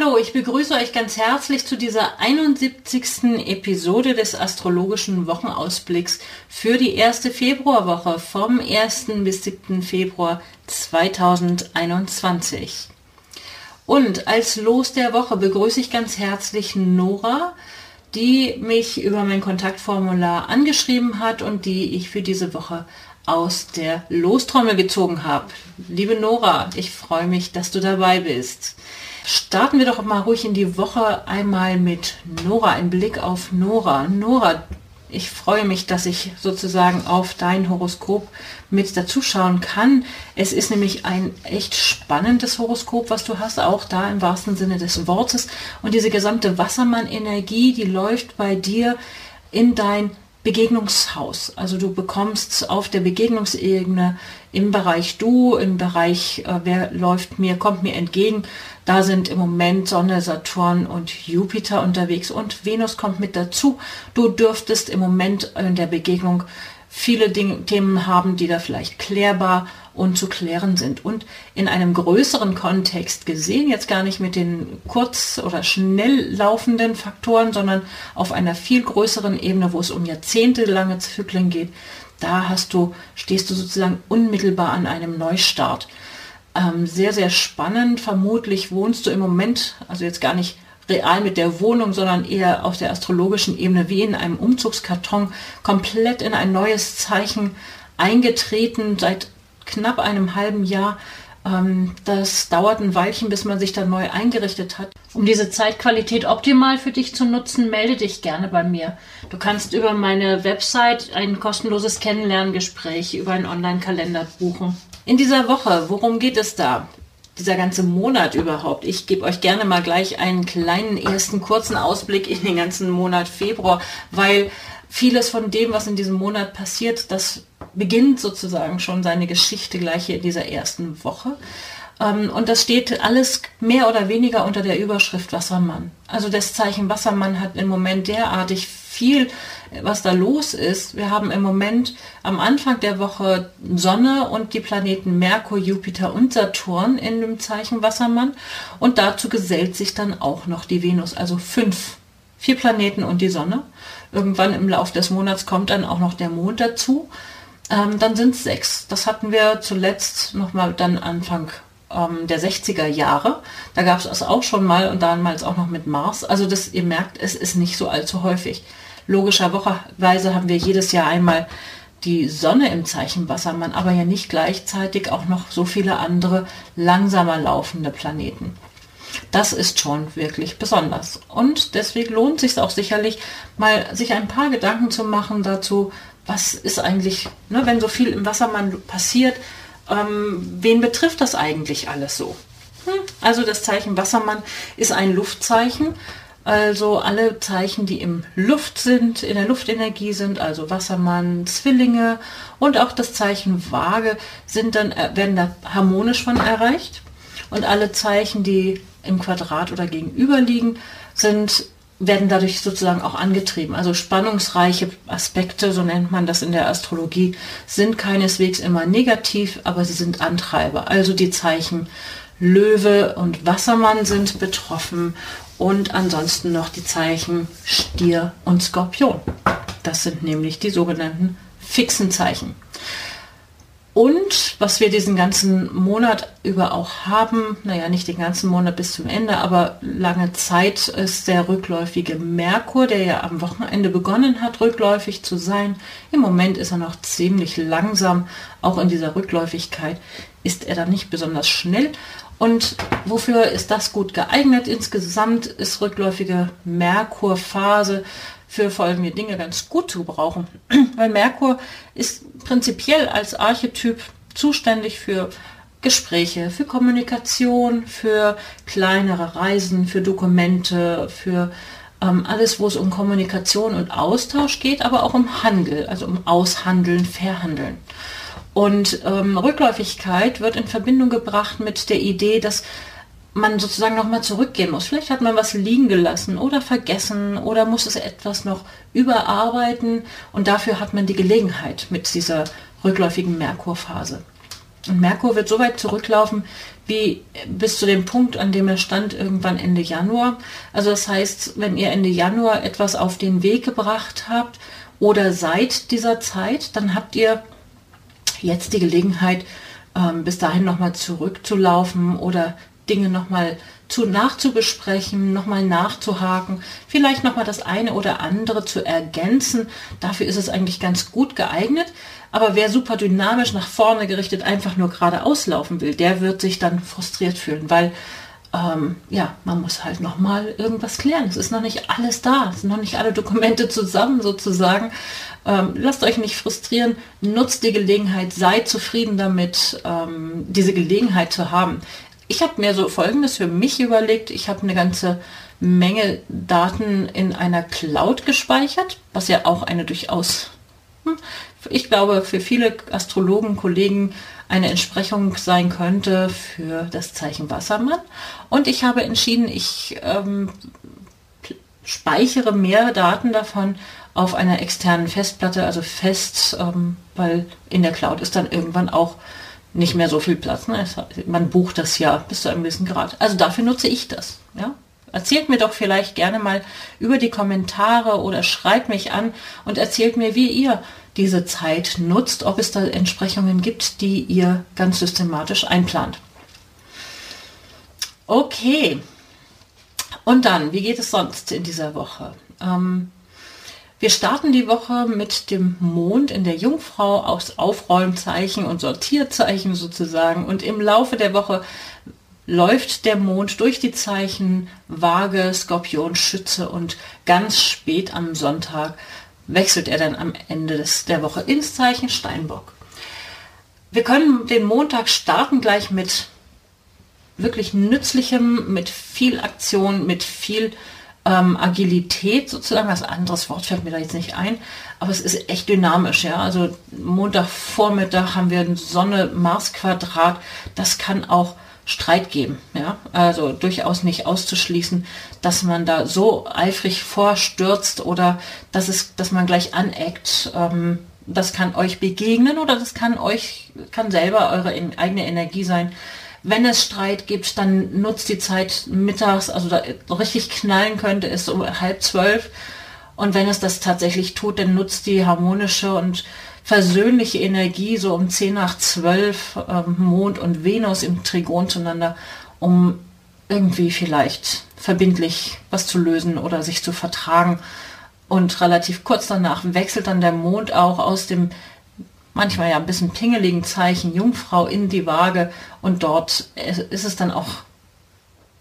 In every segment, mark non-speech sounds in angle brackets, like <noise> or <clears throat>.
Hallo, ich begrüße euch ganz herzlich zu dieser 71. Episode des astrologischen Wochenausblicks für die erste Februarwoche vom 1. bis 7. Februar 2021. Und als Los der Woche begrüße ich ganz herzlich Nora, die mich über mein Kontaktformular angeschrieben hat und die ich für diese Woche aus der Lostrommel gezogen habe. Liebe Nora, ich freue mich, dass du dabei bist. Starten wir doch mal ruhig in die Woche einmal mit Nora, ein Blick auf Nora. Nora, ich freue mich, dass ich sozusagen auf dein Horoskop mit dazuschauen kann. Es ist nämlich ein echt spannendes Horoskop, was du hast, auch da im wahrsten Sinne des Wortes. Und diese gesamte Wassermann-Energie, die läuft bei dir in dein Begegnungshaus. Also du bekommst auf der Begegnungsebene im Bereich du, im Bereich äh, wer läuft mir, kommt mir entgegen. Da sind im Moment Sonne, Saturn und Jupiter unterwegs und Venus kommt mit dazu. Du dürftest im Moment in der Begegnung viele Dinge, Themen haben, die da vielleicht klärbar und zu klären sind. Und in einem größeren Kontext gesehen, jetzt gar nicht mit den kurz- oder schnell laufenden Faktoren, sondern auf einer viel größeren Ebene, wo es um jahrzehntelange Zyklen geht, da hast du, stehst du sozusagen unmittelbar an einem Neustart. Ähm, sehr, sehr spannend. Vermutlich wohnst du im Moment, also jetzt gar nicht real mit der Wohnung, sondern eher auf der astrologischen Ebene wie in einem Umzugskarton komplett in ein neues Zeichen eingetreten seit knapp einem halben Jahr. Ähm, das dauert ein Weilchen, bis man sich dann neu eingerichtet hat. Um diese Zeitqualität optimal für dich zu nutzen, melde dich gerne bei mir. Du kannst über meine Website ein kostenloses Kennenlerngespräch über einen Online-Kalender buchen. In dieser Woche, worum geht es da? Dieser ganze Monat überhaupt. Ich gebe euch gerne mal gleich einen kleinen ersten kurzen Ausblick in den ganzen Monat Februar, weil vieles von dem, was in diesem Monat passiert, das beginnt sozusagen schon seine Geschichte gleich hier in dieser ersten Woche. Ähm, und das steht alles mehr oder weniger unter der Überschrift Wassermann. Also das Zeichen Wassermann hat im Moment derartig viel, was da los ist. Wir haben im Moment am Anfang der Woche Sonne und die Planeten Merkur, Jupiter und Saturn in dem Zeichen Wassermann. Und dazu gesellt sich dann auch noch die Venus, also fünf, vier Planeten und die Sonne. Irgendwann im Laufe des Monats kommt dann auch noch der Mond dazu. Ähm, dann sind es sechs. Das hatten wir zuletzt nochmal dann Anfang ähm, der 60er Jahre. Da gab es das auch schon mal und damals auch noch mit Mars. Also das, ihr merkt, es ist nicht so allzu häufig. Logischerweise haben wir jedes Jahr einmal die Sonne im Zeichen Wassermann, aber ja nicht gleichzeitig auch noch so viele andere langsamer laufende Planeten. Das ist schon wirklich besonders. Und deswegen lohnt sich auch sicherlich, mal sich ein paar Gedanken zu machen dazu, was ist eigentlich, ne, wenn so viel im Wassermann passiert, ähm, wen betrifft das eigentlich alles so? Hm? Also das Zeichen Wassermann ist ein Luftzeichen. Also alle Zeichen, die im Luft sind, in der Luftenergie sind, also Wassermann, Zwillinge und auch das Zeichen Waage sind dann, äh, werden da harmonisch von erreicht. Und alle Zeichen, die im Quadrat oder gegenüber liegen, sind werden dadurch sozusagen auch angetrieben. Also spannungsreiche Aspekte, so nennt man das in der Astrologie, sind keineswegs immer negativ, aber sie sind Antreiber. Also die Zeichen Löwe und Wassermann sind betroffen und ansonsten noch die Zeichen Stier und Skorpion. Das sind nämlich die sogenannten fixen Zeichen. Und was wir diesen ganzen Monat über auch haben, naja, nicht den ganzen Monat bis zum Ende, aber lange Zeit ist der rückläufige Merkur, der ja am Wochenende begonnen hat, rückläufig zu sein. Im Moment ist er noch ziemlich langsam. Auch in dieser Rückläufigkeit ist er dann nicht besonders schnell. Und wofür ist das gut geeignet? Insgesamt ist rückläufige Merkurphase für folgende Dinge ganz gut zu gebrauchen. <clears throat> Weil Merkur ist prinzipiell als Archetyp zuständig für Gespräche, für Kommunikation, für kleinere Reisen, für Dokumente, für ähm, alles, wo es um Kommunikation und Austausch geht, aber auch um Handel, also um Aushandeln, Verhandeln. Und ähm, Rückläufigkeit wird in Verbindung gebracht mit der Idee, dass man sozusagen nochmal zurückgehen muss. Vielleicht hat man was liegen gelassen oder vergessen oder muss es etwas noch überarbeiten und dafür hat man die Gelegenheit mit dieser rückläufigen Merkurphase. Und Merkur wird so weit zurücklaufen wie bis zu dem Punkt, an dem er stand, irgendwann Ende Januar. Also das heißt, wenn ihr Ende Januar etwas auf den Weg gebracht habt oder seit dieser Zeit, dann habt ihr jetzt die Gelegenheit, ähm, bis dahin nochmal zurückzulaufen oder Dinge nochmal zu nachzubesprechen, nochmal nachzuhaken, vielleicht nochmal das eine oder andere zu ergänzen. Dafür ist es eigentlich ganz gut geeignet. Aber wer super dynamisch nach vorne gerichtet einfach nur geradeaus laufen will, der wird sich dann frustriert fühlen, weil ähm, ja, man muss halt noch mal irgendwas klären. Es ist noch nicht alles da, es sind noch nicht alle Dokumente zusammen sozusagen. Ähm, lasst euch nicht frustrieren, nutzt die Gelegenheit, seid zufrieden damit, ähm, diese Gelegenheit zu haben. Ich habe mir so Folgendes für mich überlegt. Ich habe eine ganze Menge Daten in einer Cloud gespeichert, was ja auch eine durchaus hm, ich glaube, für viele Astrologen, Kollegen eine Entsprechung sein könnte für das Zeichen Wassermann. Und ich habe entschieden, ich ähm, speichere mehr Daten davon auf einer externen Festplatte, also fest, ähm, weil in der Cloud ist dann irgendwann auch nicht mehr so viel Platz. Ne? Man bucht das ja bis zu einem gewissen Grad. Also dafür nutze ich das. Ja? Erzählt mir doch vielleicht gerne mal über die Kommentare oder schreibt mich an und erzählt mir, wie ihr diese Zeit nutzt, ob es da Entsprechungen gibt, die ihr ganz systematisch einplant. Okay. Und dann, wie geht es sonst in dieser Woche? Ähm, wir starten die Woche mit dem Mond in der Jungfrau aus Aufräumzeichen und Sortierzeichen sozusagen. Und im Laufe der Woche läuft der Mond durch die Zeichen Waage, Skorpion, Schütze und ganz spät am Sonntag wechselt er dann am Ende des, der Woche ins Zeichen Steinbock. Wir können den Montag starten gleich mit wirklich nützlichem, mit viel Aktion, mit viel ähm, Agilität sozusagen. Das anderes Wort fällt mir da jetzt nicht ein, aber es ist echt dynamisch. Ja, also Montagvormittag haben wir Sonne-Mars-Quadrat. Das kann auch Streit geben. Ja? Also durchaus nicht auszuschließen, dass man da so eifrig vorstürzt oder dass, es, dass man gleich aneckt. Ähm, das kann euch begegnen oder das kann euch, kann selber eure eigene Energie sein. Wenn es Streit gibt, dann nutzt die Zeit mittags, also da richtig knallen könnte es um halb zwölf. Und wenn es das tatsächlich tut, dann nutzt die harmonische und versöhnliche Energie, so um 10 nach 12 ähm, Mond und Venus im Trigon zueinander, um irgendwie vielleicht verbindlich was zu lösen oder sich zu vertragen. Und relativ kurz danach wechselt dann der Mond auch aus dem manchmal ja ein bisschen pingeligen Zeichen Jungfrau in die Waage und dort ist es dann auch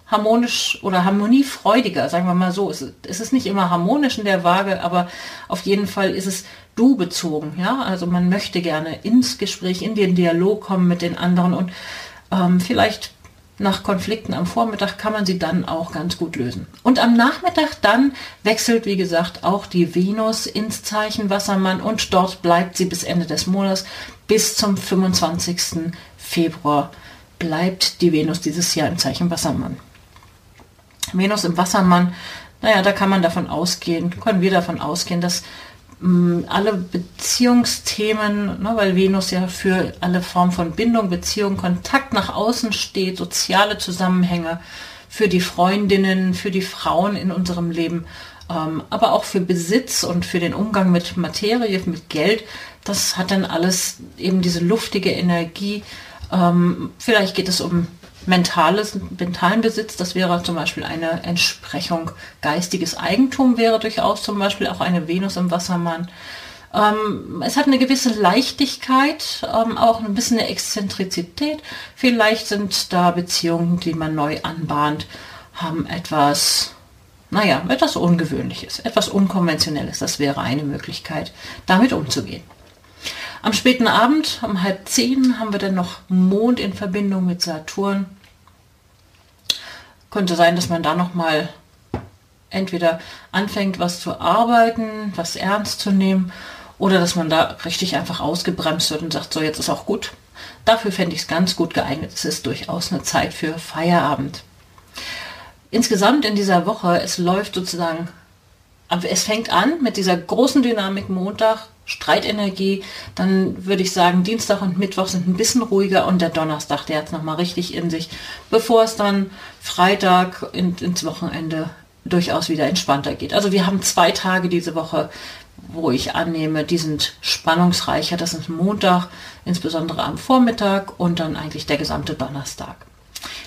harmonisch oder harmoniefreudiger, sagen wir mal so. Es, ist nicht immer harmonisch in der Waage, aber auf jeden Fall ist es du bezogen. Ja, also man möchte gerne ins Gespräch, in den Dialog kommen mit den anderen und ähm, vielleicht nach Konflikten am Vormittag kann man sie dann auch ganz gut lösen. Und am Nachmittag dann wechselt, wie gesagt, auch die Venus ins Zeichen Wassermann und dort bleibt sie bis Ende des Monats, bis zum 25. Februar bleibt die Venus dieses Jahr im Zeichen Wassermann. Venus im Wassermann, naja, da kann man davon ausgehen, können wir davon ausgehen, dass alle Beziehungsthemen, ne, weil Venus ja für alle Formen von Bindung, Beziehung, Kontakt nach außen steht, soziale Zusammenhänge, für die Freundinnen, für die Frauen in unserem Leben, ähm, aber auch für Besitz und für den Umgang mit Materie, mit Geld, das hat dann alles eben diese luftige Energie. Ähm, vielleicht geht es um mentales, mentalen Besitz, das wäre zum Beispiel eine Entsprechung. Geistiges Eigentum wäre durchaus zum Beispiel auch eine Venus im Wassermann. Ähm, es hat eine gewisse Leichtigkeit, ähm, auch ein bisschen eine Exzentrizität. Vielleicht sind da Beziehungen, die man neu anbahnt, haben etwas naja, etwas Ungewöhnliches, etwas Unkonventionelles. Das wäre eine Möglichkeit, damit umzugehen. Am späten Abend, um halb zehn, haben wir dann noch Mond in Verbindung mit Saturn. Könnte sein, dass man da noch mal entweder anfängt, was zu arbeiten, was ernst zu nehmen, oder dass man da richtig einfach ausgebremst wird und sagt, so jetzt ist auch gut. Dafür fände ich es ganz gut geeignet. Es ist durchaus eine Zeit für Feierabend. Insgesamt in dieser Woche, es läuft sozusagen, es fängt an mit dieser großen Dynamik Montag, Streitenergie, dann würde ich sagen, Dienstag und Mittwoch sind ein bisschen ruhiger und der Donnerstag, der hat es nochmal richtig in sich, bevor es dann Freitag in, ins Wochenende durchaus wieder entspannter geht. Also wir haben zwei Tage diese Woche, wo ich annehme, die sind spannungsreicher. Das ist Montag, insbesondere am Vormittag und dann eigentlich der gesamte Donnerstag.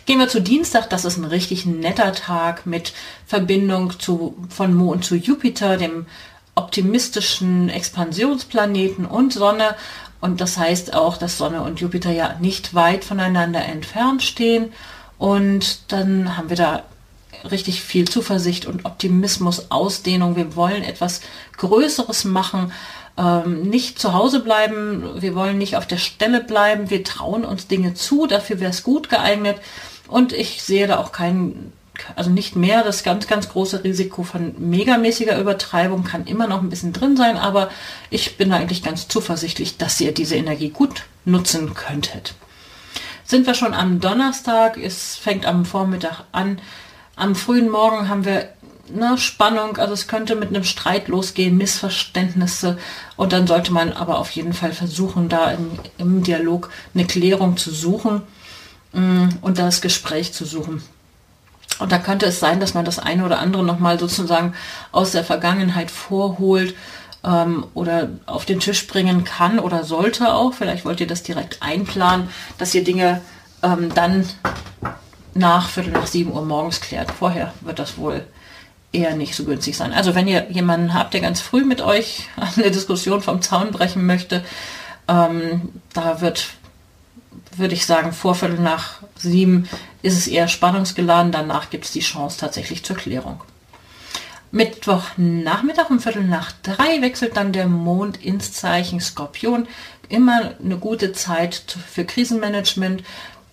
Gehen wir zu Dienstag, das ist ein richtig netter Tag mit Verbindung zu, von Mond zu Jupiter, dem optimistischen Expansionsplaneten und Sonne. Und das heißt auch, dass Sonne und Jupiter ja nicht weit voneinander entfernt stehen. Und dann haben wir da richtig viel Zuversicht und Optimismus, Ausdehnung. Wir wollen etwas Größeres machen, ähm, nicht zu Hause bleiben. Wir wollen nicht auf der Stelle bleiben. Wir trauen uns Dinge zu. Dafür wäre es gut geeignet. Und ich sehe da auch keinen also nicht mehr das ganz, ganz große Risiko von megamäßiger Übertreibung kann immer noch ein bisschen drin sein, aber ich bin eigentlich ganz zuversichtlich, dass ihr diese Energie gut nutzen könntet. Sind wir schon am Donnerstag, es fängt am Vormittag an. Am frühen Morgen haben wir eine Spannung, also es könnte mit einem Streit losgehen, Missverständnisse und dann sollte man aber auf jeden Fall versuchen, da im, im Dialog eine Klärung zu suchen mm, und das Gespräch zu suchen. Und da könnte es sein, dass man das eine oder andere nochmal sozusagen aus der Vergangenheit vorholt ähm, oder auf den Tisch bringen kann oder sollte auch. Vielleicht wollt ihr das direkt einplanen, dass ihr Dinge ähm, dann nach Viertel nach sieben Uhr morgens klärt. Vorher wird das wohl eher nicht so günstig sein. Also wenn ihr jemanden habt, der ganz früh mit euch <laughs> eine Diskussion vom Zaun brechen möchte, ähm, da wird würde ich sagen, vor Viertel nach sieben ist es eher spannungsgeladen. Danach gibt es die Chance tatsächlich zur Klärung. Mittwochnachmittag um Viertel nach drei wechselt dann der Mond ins Zeichen Skorpion. Immer eine gute Zeit für Krisenmanagement,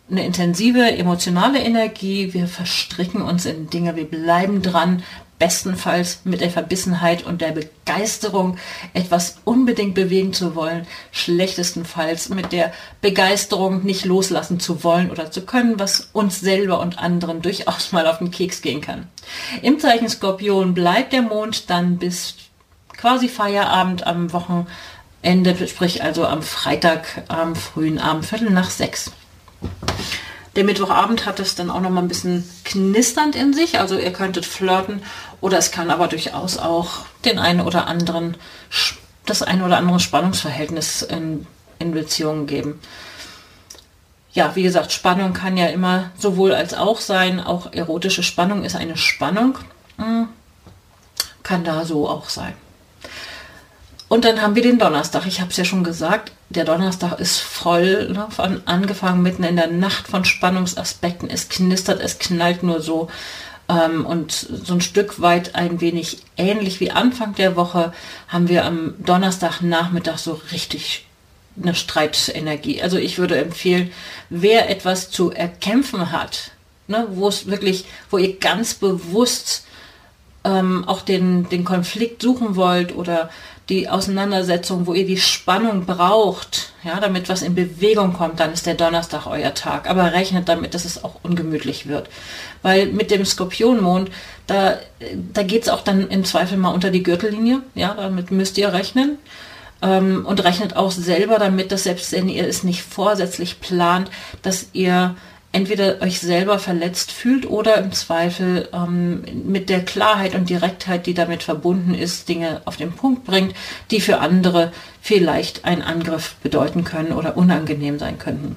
eine intensive emotionale Energie. Wir verstricken uns in Dinge, wir bleiben dran, bestenfalls mit der Verbissenheit und der Begeisterung, etwas unbedingt bewegen zu wollen, schlechtestenfalls mit der Begeisterung nicht loslassen zu wollen oder zu können, was uns selber und anderen durchaus mal auf den Keks gehen kann. Im Zeichen Skorpion bleibt der Mond dann bis quasi Feierabend am Wochenende, sprich also am Freitag am frühen Abend, Viertel nach sechs. Der Mittwochabend hat es dann auch noch mal ein bisschen knisternd in sich. Also ihr könntet flirten oder es kann aber durchaus auch den einen oder anderen, das ein oder andere Spannungsverhältnis in, in Beziehungen geben. Ja, wie gesagt, Spannung kann ja immer sowohl als auch sein. Auch erotische Spannung ist eine Spannung. Hm, kann da so auch sein. Und dann haben wir den Donnerstag. Ich habe es ja schon gesagt, der Donnerstag ist voll, ne, von angefangen mitten in der Nacht von Spannungsaspekten. Es knistert, es knallt nur so. Ähm, und so ein Stück weit ein wenig ähnlich wie Anfang der Woche haben wir am Donnerstagnachmittag so richtig eine Streitenergie. Also ich würde empfehlen, wer etwas zu erkämpfen hat, ne, wo es wirklich, wo ihr ganz bewusst ähm, auch den, den Konflikt suchen wollt oder die Auseinandersetzung, wo ihr die Spannung braucht, ja, damit was in Bewegung kommt, dann ist der Donnerstag euer Tag. Aber rechnet damit, dass es auch ungemütlich wird. Weil mit dem Skorpionmond, da, da geht's auch dann im Zweifel mal unter die Gürtellinie. Ja, damit müsst ihr rechnen. Ähm, und rechnet auch selber damit, dass selbst wenn ihr es nicht vorsätzlich plant, dass ihr entweder euch selber verletzt fühlt oder im Zweifel ähm, mit der Klarheit und Direktheit, die damit verbunden ist, Dinge auf den Punkt bringt, die für andere vielleicht einen Angriff bedeuten können oder unangenehm sein könnten.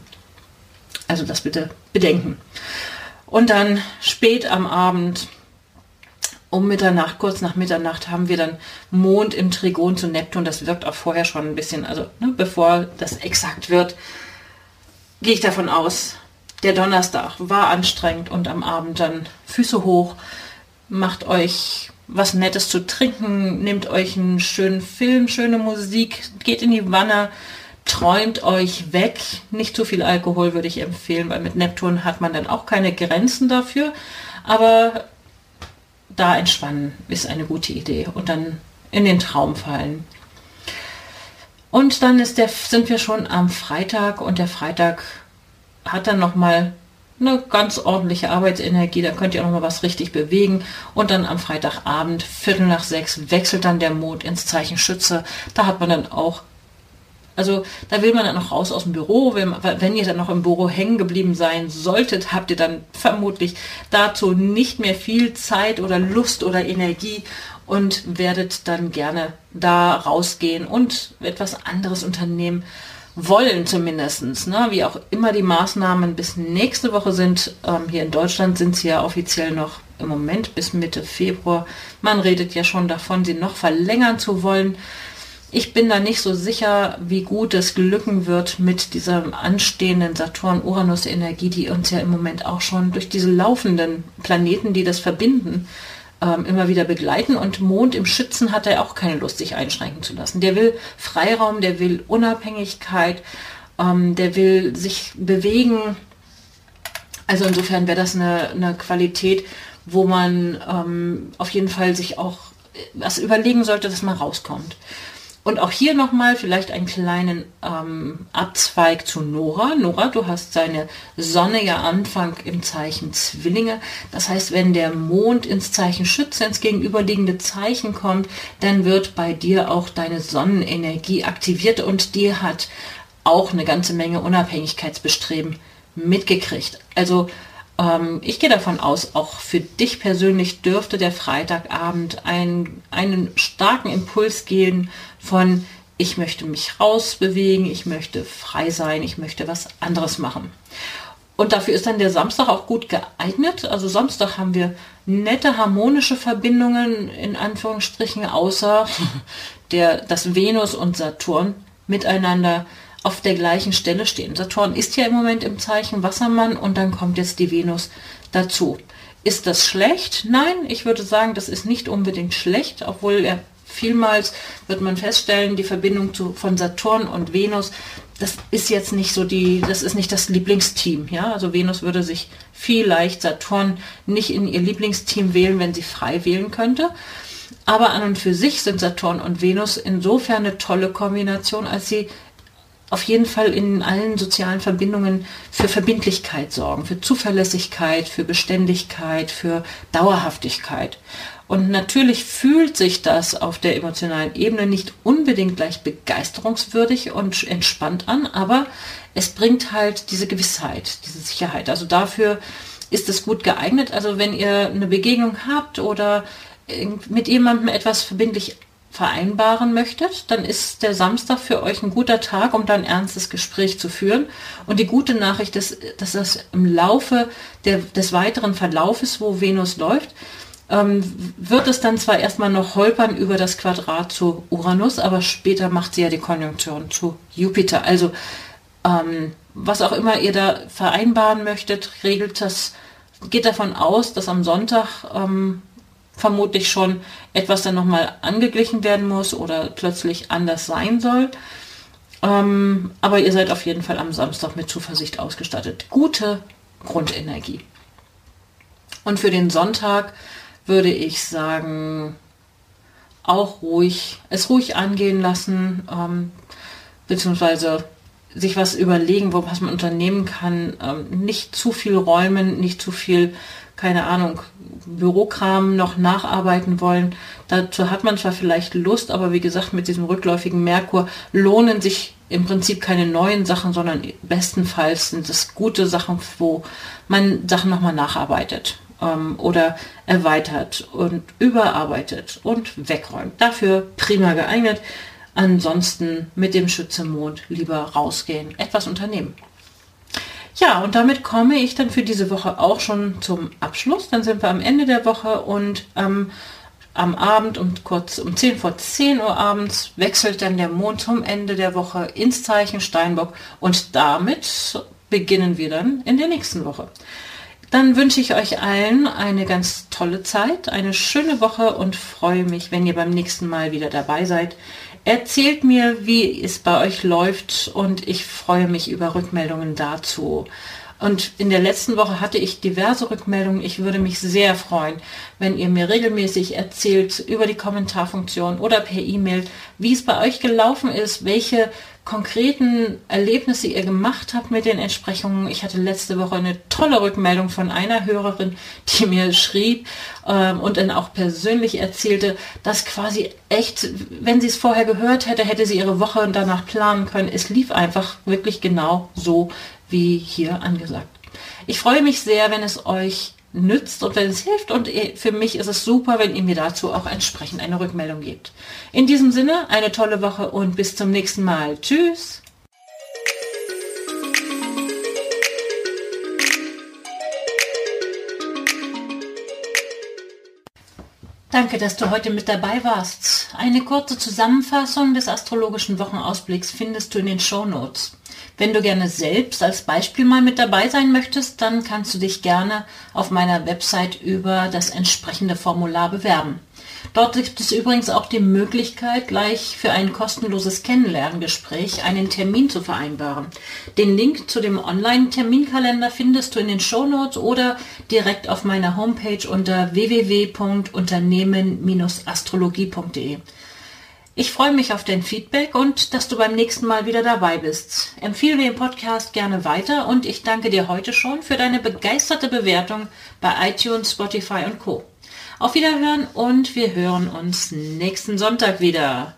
Also das bitte bedenken. Und dann spät am Abend, um Mitternacht, kurz nach Mitternacht, haben wir dann Mond im Trigon zu Neptun. Das wirkt auch vorher schon ein bisschen, also ne, bevor das exakt wird, gehe ich davon aus, der Donnerstag war anstrengend und am Abend dann Füße hoch, macht euch was Nettes zu trinken, nehmt euch einen schönen Film, schöne Musik, geht in die Wanne, träumt euch weg. Nicht zu viel Alkohol würde ich empfehlen, weil mit Neptun hat man dann auch keine Grenzen dafür. Aber da entspannen ist eine gute Idee und dann in den Traum fallen. Und dann ist der, sind wir schon am Freitag und der Freitag hat dann nochmal eine ganz ordentliche Arbeitsenergie, da könnt ihr auch noch mal was richtig bewegen. Und dann am Freitagabend, Viertel nach sechs, wechselt dann der Mond ins Zeichen Schütze. Da hat man dann auch, also da will man dann noch raus aus dem Büro. Wenn, wenn ihr dann noch im Büro hängen geblieben sein solltet, habt ihr dann vermutlich dazu nicht mehr viel Zeit oder Lust oder Energie und werdet dann gerne da rausgehen und etwas anderes unternehmen wollen zumindestens, ne? wie auch immer die Maßnahmen bis nächste Woche sind. Ähm, hier in Deutschland sind sie ja offiziell noch im Moment bis Mitte Februar. Man redet ja schon davon, sie noch verlängern zu wollen. Ich bin da nicht so sicher, wie gut es glücken wird mit dieser anstehenden Saturn-Uranus-Energie, die uns ja im Moment auch schon durch diese laufenden Planeten, die das verbinden, ähm, immer wieder begleiten. Und Mond im Schützen hat er auch keine Lust, sich einschränken zu lassen. Der will Freiraum, der will Unabhängigkeit, ähm, der will sich bewegen. Also insofern wäre das eine, eine Qualität, wo man ähm, auf jeden Fall sich auch was überlegen sollte, dass man rauskommt. Und auch hier nochmal vielleicht einen kleinen ähm, Abzweig zu Nora. Nora, du hast seine Sonne ja Anfang im Zeichen Zwillinge. Das heißt, wenn der Mond ins Zeichen Schütze, ins gegenüberliegende Zeichen kommt, dann wird bei dir auch deine Sonnenenergie aktiviert und die hat auch eine ganze Menge Unabhängigkeitsbestreben mitgekriegt. Also ähm, ich gehe davon aus, auch für dich persönlich dürfte der Freitagabend ein, einen starken Impuls gehen von ich möchte mich rausbewegen, ich möchte frei sein, ich möchte was anderes machen. Und dafür ist dann der Samstag auch gut geeignet. Also Samstag haben wir nette harmonische Verbindungen in Anführungsstrichen, außer <laughs> der, dass Venus und Saturn miteinander auf der gleichen Stelle stehen. Saturn ist ja im Moment im Zeichen Wassermann und dann kommt jetzt die Venus dazu. Ist das schlecht? Nein, ich würde sagen, das ist nicht unbedingt schlecht, obwohl er vielmals wird man feststellen, die Verbindung zu, von Saturn und Venus, das ist jetzt nicht so die, das ist nicht das Lieblingsteam, ja. Also Venus würde sich vielleicht Saturn nicht in ihr Lieblingsteam wählen, wenn sie frei wählen könnte. Aber an und für sich sind Saturn und Venus insofern eine tolle Kombination, als sie auf jeden Fall in allen sozialen Verbindungen für Verbindlichkeit sorgen, für Zuverlässigkeit, für Beständigkeit, für Dauerhaftigkeit. Und natürlich fühlt sich das auf der emotionalen Ebene nicht unbedingt gleich begeisterungswürdig und entspannt an, aber es bringt halt diese Gewissheit, diese Sicherheit. Also dafür ist es gut geeignet. Also wenn ihr eine Begegnung habt oder mit jemandem etwas verbindlich vereinbaren möchtet, dann ist der Samstag für euch ein guter Tag, um dann ein ernstes Gespräch zu führen. Und die gute Nachricht ist, dass das im Laufe der, des weiteren Verlaufes, wo Venus läuft, ähm, wird es dann zwar erstmal noch holpern über das Quadrat zu Uranus, aber später macht sie ja die Konjunktion zu Jupiter. Also ähm, was auch immer ihr da vereinbaren möchtet, regelt das, geht davon aus, dass am Sonntag ähm, vermutlich schon etwas dann nochmal angeglichen werden muss oder plötzlich anders sein soll. Ähm, aber ihr seid auf jeden Fall am Samstag mit Zuversicht ausgestattet. Gute Grundenergie. Und für den Sonntag würde ich sagen, auch ruhig, es ruhig angehen lassen, ähm, beziehungsweise sich was überlegen, was man unternehmen kann, ähm, nicht zu viel räumen, nicht zu viel, keine Ahnung, Bürokram noch nacharbeiten wollen. Dazu hat man zwar vielleicht Lust, aber wie gesagt, mit diesem rückläufigen Merkur lohnen sich im Prinzip keine neuen Sachen, sondern bestenfalls sind es gute Sachen, wo man Sachen nochmal nacharbeitet ähm, oder erweitert und überarbeitet und wegräumt. Dafür prima geeignet. Ansonsten mit dem Schützemond lieber rausgehen, etwas unternehmen. Ja, und damit komme ich dann für diese Woche auch schon zum Abschluss. Dann sind wir am Ende der Woche und ähm, am Abend um kurz um 10 vor 10 Uhr abends wechselt dann der Mond zum Ende der Woche ins Zeichen Steinbock und damit beginnen wir dann in der nächsten Woche Dann wünsche ich euch allen eine ganz tolle Zeit, eine schöne Woche und freue mich, wenn ihr beim nächsten Mal wieder dabei seid. Erzählt mir, wie es bei euch läuft und ich freue mich über Rückmeldungen dazu. Und in der letzten Woche hatte ich diverse Rückmeldungen. Ich würde mich sehr freuen, wenn ihr mir regelmäßig erzählt über die Kommentarfunktion oder per E-Mail, wie es bei euch gelaufen ist, welche konkreten Erlebnisse ihr gemacht habt mit den Entsprechungen. Ich hatte letzte Woche eine tolle Rückmeldung von einer Hörerin, die mir schrieb ähm, und dann auch persönlich erzählte, dass quasi echt, wenn sie es vorher gehört hätte, hätte sie ihre Woche danach planen können. Es lief einfach wirklich genau so, wie hier angesagt. Ich freue mich sehr, wenn es euch nützt und wenn es hilft und für mich ist es super, wenn ihr mir dazu auch entsprechend eine Rückmeldung gebt. In diesem Sinne, eine tolle Woche und bis zum nächsten Mal. Tschüss! Danke, dass du heute mit dabei warst. Eine kurze Zusammenfassung des astrologischen Wochenausblicks findest du in den Show Notes. Wenn du gerne selbst als Beispiel mal mit dabei sein möchtest, dann kannst du dich gerne auf meiner Website über das entsprechende Formular bewerben. Dort gibt es übrigens auch die Möglichkeit, gleich für ein kostenloses Kennenlerngespräch einen Termin zu vereinbaren. Den Link zu dem Online-Terminkalender findest du in den Shownotes oder direkt auf meiner Homepage unter www.unternehmen-astrologie.de. Ich freue mich auf dein Feedback und dass du beim nächsten Mal wieder dabei bist. Empfehle den Podcast gerne weiter und ich danke dir heute schon für deine begeisterte Bewertung bei iTunes, Spotify und Co. Auf Wiederhören und wir hören uns nächsten Sonntag wieder.